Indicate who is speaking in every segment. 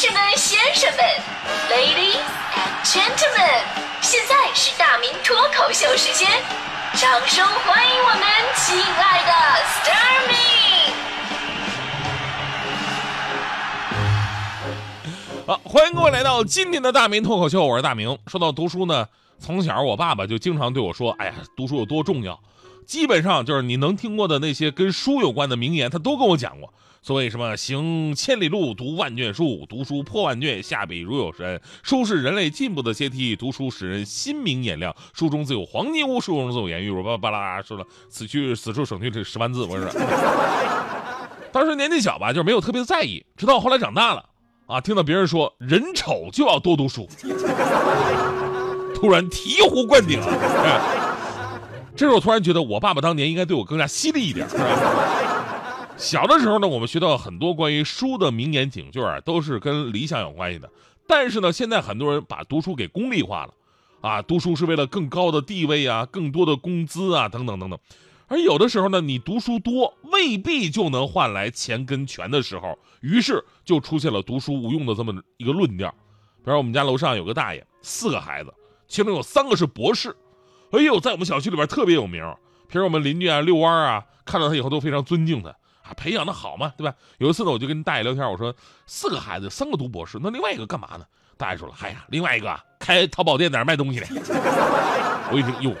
Speaker 1: 士们、先生们，Ladies and Gentlemen，现在是大明脱口秀时间，掌声欢迎我们亲爱的 s t a r m y
Speaker 2: 好，欢迎各位来到今天的大明脱口秀，我是大明。说到读书呢，从小我爸爸就经常对我说：“哎呀，读书有多重要。”基本上就是你能听过的那些跟书有关的名言，他都跟我讲过。所谓什么行千里路，读万卷书，读书破万卷，下笔如有神。书是人类进步的阶梯，读书使人心明眼亮。书中自有黄金屋，书中自有颜玉。我巴巴拉说了，此去此处省去这十万字，我说。当时年纪小吧，就是没有特别在意。直到后来长大了，啊，听到别人说人丑就要多读书，突然醍醐灌顶了！这时候我突然觉得，我爸爸当年应该对我更加犀利一点，是吧？小的时候呢，我们学到很多关于书的名言警句啊，都是跟理想有关系的。但是呢，现在很多人把读书给功利化了，啊，读书是为了更高的地位啊，更多的工资啊，等等等等。而有的时候呢，你读书多未必就能换来钱跟权的时候，于是就出现了读书无用的这么一个论调。比如我们家楼上有个大爷，四个孩子，其中有三个是博士，哎呦，在我们小区里边特别有名。平时我们邻居啊遛弯啊，看到他以后都非常尊敬他。培养的好嘛，对吧？有一次呢，我就跟大爷聊天，我说四个孩子，三个读博士，那另外一个干嘛呢？大爷说了，嗨呀，另外一个开淘宝店在那卖东西呢。我一听，哟，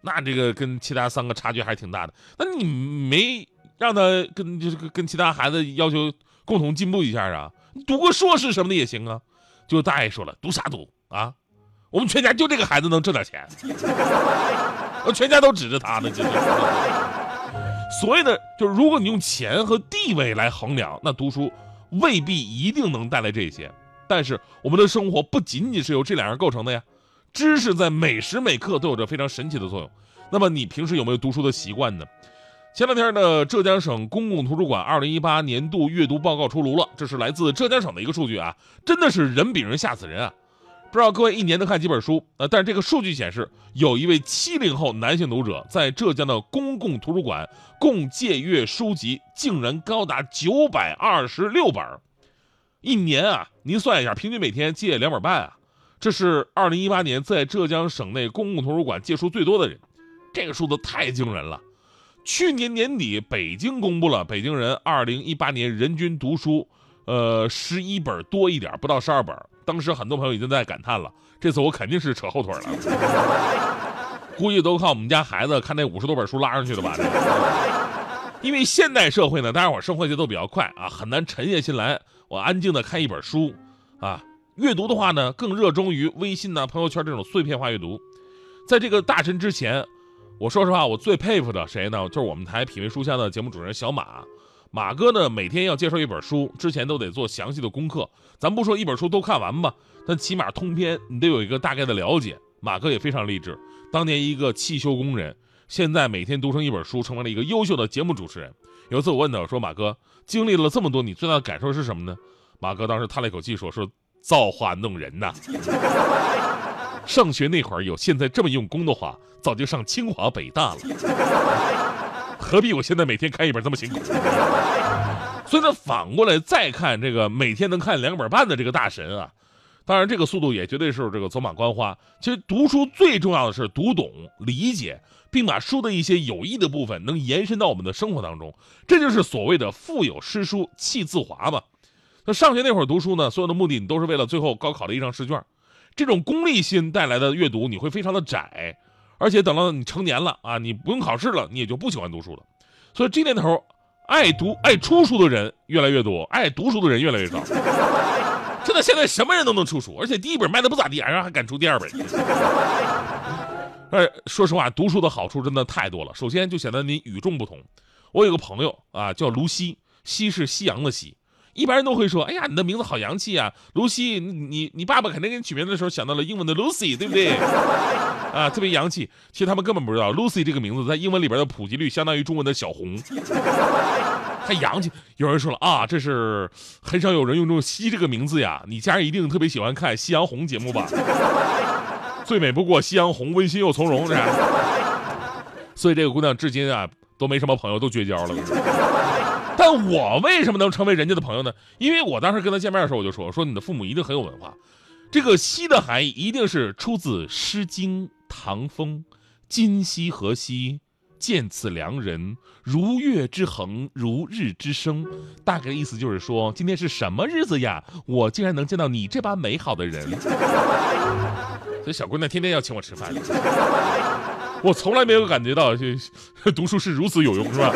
Speaker 2: 那这个跟其他三个差距还是挺大的。那你没让他跟就是跟其他孩子要求共同进步一下啊？读个硕士什么的也行啊。就大爷说了，读啥读啊？我们全家就这个孩子能挣点钱，我全家都指着他呢，就是。所谓的就是，如果你用钱和地位来衡量，那读书未必一定能带来这些。但是我们的生活不仅仅是由这两样构成的呀，知识在每时每刻都有着非常神奇的作用。那么你平时有没有读书的习惯呢？前两天呢，浙江省公共图书馆二零一八年度阅读报告出炉了，这是来自浙江省的一个数据啊，真的是人比人吓死人啊！不知道各位一年能看几本书？呃，但是这个数据显示，有一位七零后男性读者在浙江的公共图书馆共借阅书籍竟然高达九百二十六本，一年啊，您算一下，平均每天借两本半啊，这是二零一八年在浙江省内公共图书馆借书最多的人，这个数字太惊人了。去年年底，北京公布了北京人二零一八年人均读书，呃，十一本多一点，不到十二本。当时很多朋友已经在感叹了，这次我肯定是扯后腿了，估计都靠我们家孩子看那五十多本书拉上去的吧。因为现代社会呢，大家伙生活节奏比较快啊，很难沉下心来，我安静的看一本书啊。阅读的话呢，更热衷于微信呐、朋友圈这种碎片化阅读。在这个大神之前，我说实话，我最佩服的谁呢？就是我们台品味书香的节目主持人小马。马哥呢，每天要介绍一本书，之前都得做详细的功课。咱不说一本书都看完吧，但起码通篇你得有一个大概的了解。马哥也非常励志，当年一个汽修工人，现在每天读成一本书，成为了一个优秀的节目主持人。有一次我问他，我说马哥，经历了这么多，你最大的感受是什么呢？马哥当时叹了一口气说：“说造化弄人呐。上学那会儿有现在这么用功的话，早就上清华北大了。”何必我现在每天看一本这么辛苦？所以呢，反过来再看这个每天能看两本半的这个大神啊，当然这个速度也绝对是这个走马观花。其实读书最重要的是读懂、理解，并把书的一些有益的部分能延伸到我们的生活当中，这就是所谓的“腹有诗书气自华”嘛。那上学那会儿读书呢，所有的目的你都是为了最后高考的一张试卷，这种功利心带来的阅读你会非常的窄。而且等到你成年了啊，你不用考试了，你也就不喜欢读书了。所以这年头，爱读爱出书的人越来越多，爱读书的人越来越少。真的，现在什么人都能出书，而且第一本卖的不咋地，然后还敢出第二本。哎，说实话，读书的好处真的太多了。首先就显得你与众不同。我有个朋友啊，叫卢西，西是夕阳的西。一般人都会说：“哎呀，你的名字好洋气啊，卢西。你你爸爸肯定给你取名的时候想到了英文的 Lucy，对不对？啊，特别洋气。其实他们根本不知道，Lucy 这个名字在英文里边的普及率相当于中文的小红，太洋气。有人说了啊，这是很少有人用这种西这个名字呀。你家人一定特别喜欢看《夕阳红》节目吧？最美不过夕阳红，温馨又从容，是吧？所以这个姑娘至今啊都没什么朋友，都绝交了。但我为什么能成为人家的朋友呢？因为我当时跟她见面的时候，我就说说你的父母一定很有文化。这个“西”的含义一定是出自《诗经·唐风》：“今夕何夕，见此良人，如月之恒，如日之升。”大概的意思就是说，今天是什么日子呀？我竟然能见到你这般美好的人。所以小姑娘天天要请我吃饭。我从来没有感觉到这 读书是如此有用，是吧？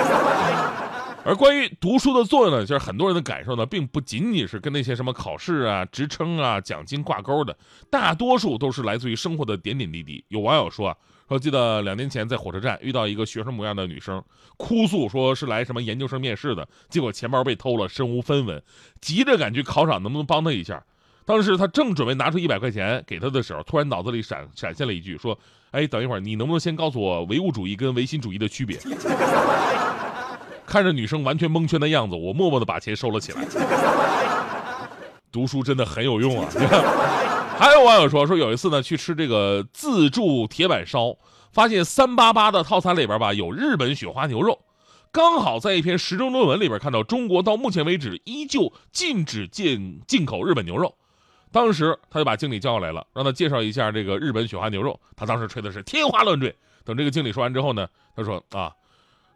Speaker 2: 而关于读书的作用呢，就是很多人的感受呢，并不仅仅是跟那些什么考试啊、职称啊、奖金挂钩的，大多数都是来自于生活的点点滴滴。有网友说啊，说记得两年前在火车站遇到一个学生模样的女生，哭诉说是来什么研究生面试的，结果钱包被偷了，身无分文，急着赶去考场，能不能帮她一下？当时他正准备拿出一百块钱给他的时候，突然脑子里闪闪现了一句，说：“哎，等一会儿，你能不能先告诉我唯物主义跟唯心主义的区别？” 看着女生完全蒙圈的样子，我默默的把钱收了起来。读书真的很有用啊！还有网友说，说有一次呢，去吃这个自助铁板烧，发现三八八的套餐里边吧有日本雪花牛肉，刚好在一篇时政论文里边看到中国到目前为止依旧禁止进进口日本牛肉。当时他就把经理叫过来了，让他介绍一下这个日本雪花牛肉。他当时吹的是天花乱坠。等这个经理说完之后呢，他说啊。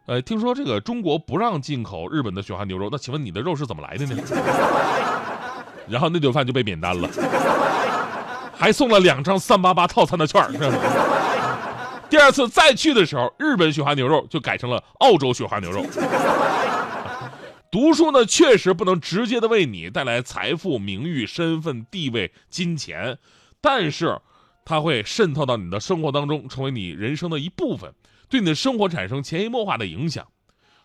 Speaker 2: 呃，听说这个中国不让进口日本的雪花牛肉，那请问你的肉是怎么来的呢？然后那顿饭就被免单了，还送了两张三八八套餐的券第二次再去的时候，日本雪花牛肉就改成了澳洲雪花牛肉。读书呢，确实不能直接的为你带来财富、名誉、身份、地位、金钱，但是它会渗透到你的生活当中，成为你人生的一部分。对你的生活产生潜移默化的影响。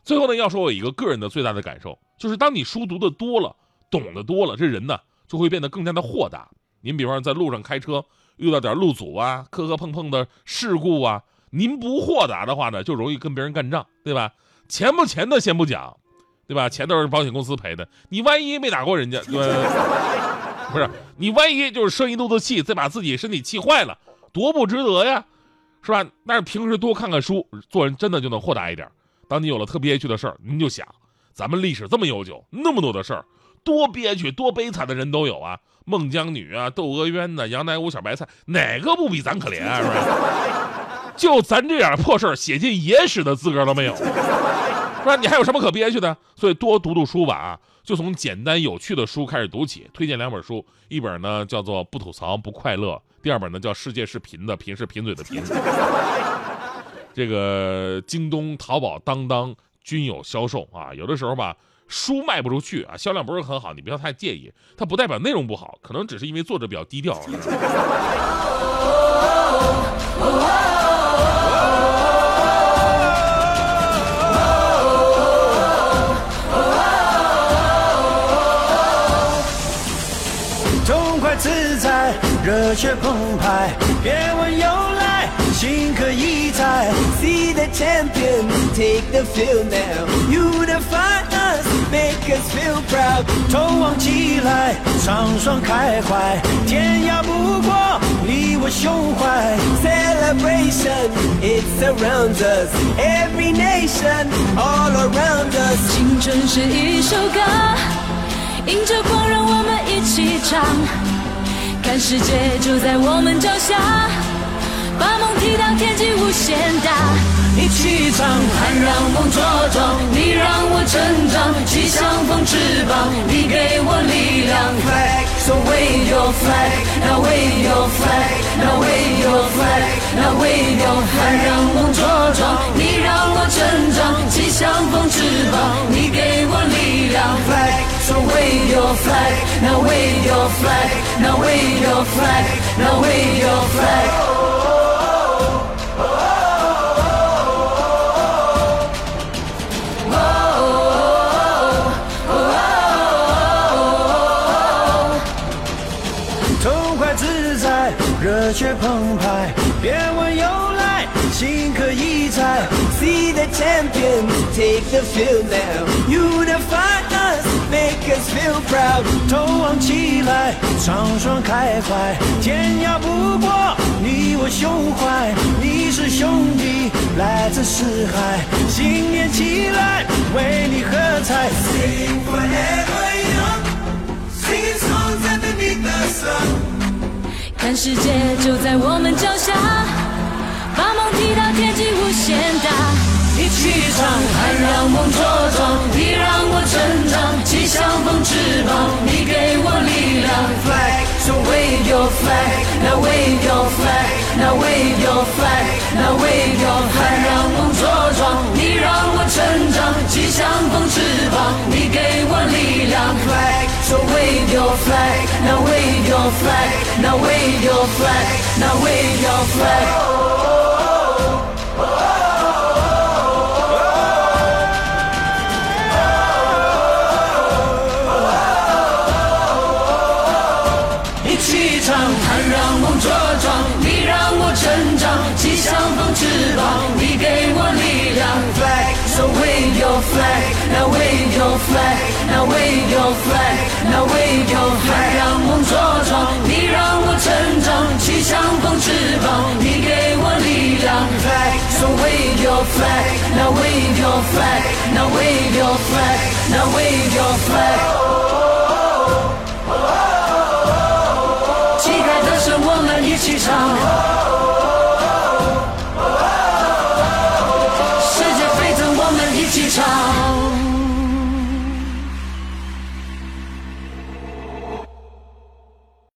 Speaker 2: 最后呢，要说我一个个人的最大的感受，就是当你书读的多了，懂得多了，这人呢就会变得更加的豁达。您比方在路上开车遇到点路阻啊、磕磕碰碰的事故啊，您不豁达的话呢，就容易跟别人干仗，对吧？钱不钱的先不讲，对吧？钱都是保险公司赔的，你万一没打过人家，对 不是？你万一就是生一肚子气，再把自己身体气坏了，多不值得呀！是吧？但是平时多看看书，做人真的就能豁达一点。当你有了特憋屈的事儿，您就想，咱们历史这么悠久，那么多的事儿，多憋屈、多悲惨的人都有啊。孟姜女啊，窦娥冤呐，杨乃武小白菜，哪个不比咱可怜啊？是吧？就咱这点破事儿，写进野史的资格都没有，是吧？你还有什么可憋屈的？所以多读读书吧啊！就从简单有趣的书开始读起。推荐两本书，一本呢叫做《不吐槽不快乐》。第二本呢叫《世界是贫的，贫是贫嘴的贫》，这个京东、淘宝、当当均有销售啊。有的时候吧，书卖不出去啊，销量不是很好，你不要太介意，它不代表内容不好，可能只是因为作者比较低调。
Speaker 3: 热血澎湃，别问由来，心可以猜。See the champion, take the field now. Unify us, make us feel proud. 头望起来，畅爽开怀，天涯不过你我胸怀。Celebration, it surrounds us. Every nation, all around us.
Speaker 4: 青春是一首歌，迎着光，让我们一起唱。看世界就在我们脚下，把梦踢到天际无限大。
Speaker 3: 一起唱，
Speaker 4: 盼让梦茁壮，你让我成长，气象风翅膀，你给我力量。
Speaker 3: Flag, so wave your flag,
Speaker 4: now wave your flag, now wave your flag, now wave your flag。盼让梦茁壮，你让我成长，气象风翅膀，你给我力量。
Speaker 3: Flag. So wave your flag, now wave your flag, now wave your flag, now wave your flag. Take the field now. Us feel proud，头昂起来。来，双双开怀，天涯不过你我胸怀。你是兄弟，来自四海，新年起来，为你喝彩。Sing forever young, singing songs underneath the sun.
Speaker 4: 看世界就在我们脚下，把梦踢到天际无限大。一起唱，爱让梦茁壮，你让我成长，气象风翅膀，你给我力量。
Speaker 3: Flag, so wave your flag, now wave your flag, now wave your flag, now wave your flag.
Speaker 4: 爱让梦茁壮，你让我成长，气象风翅膀，你给我力量。
Speaker 3: Flag, so wave your flag,
Speaker 4: now wave your flag, now wave your flag, now wave your flag. Wave your flag, now wave your flag, now wave your flag，让梦茁壮，你让我成长，气象风翅膀，你给我力量。
Speaker 3: flag,
Speaker 4: So wave your flag, now wave your flag, now wave your flag, now wave your flag.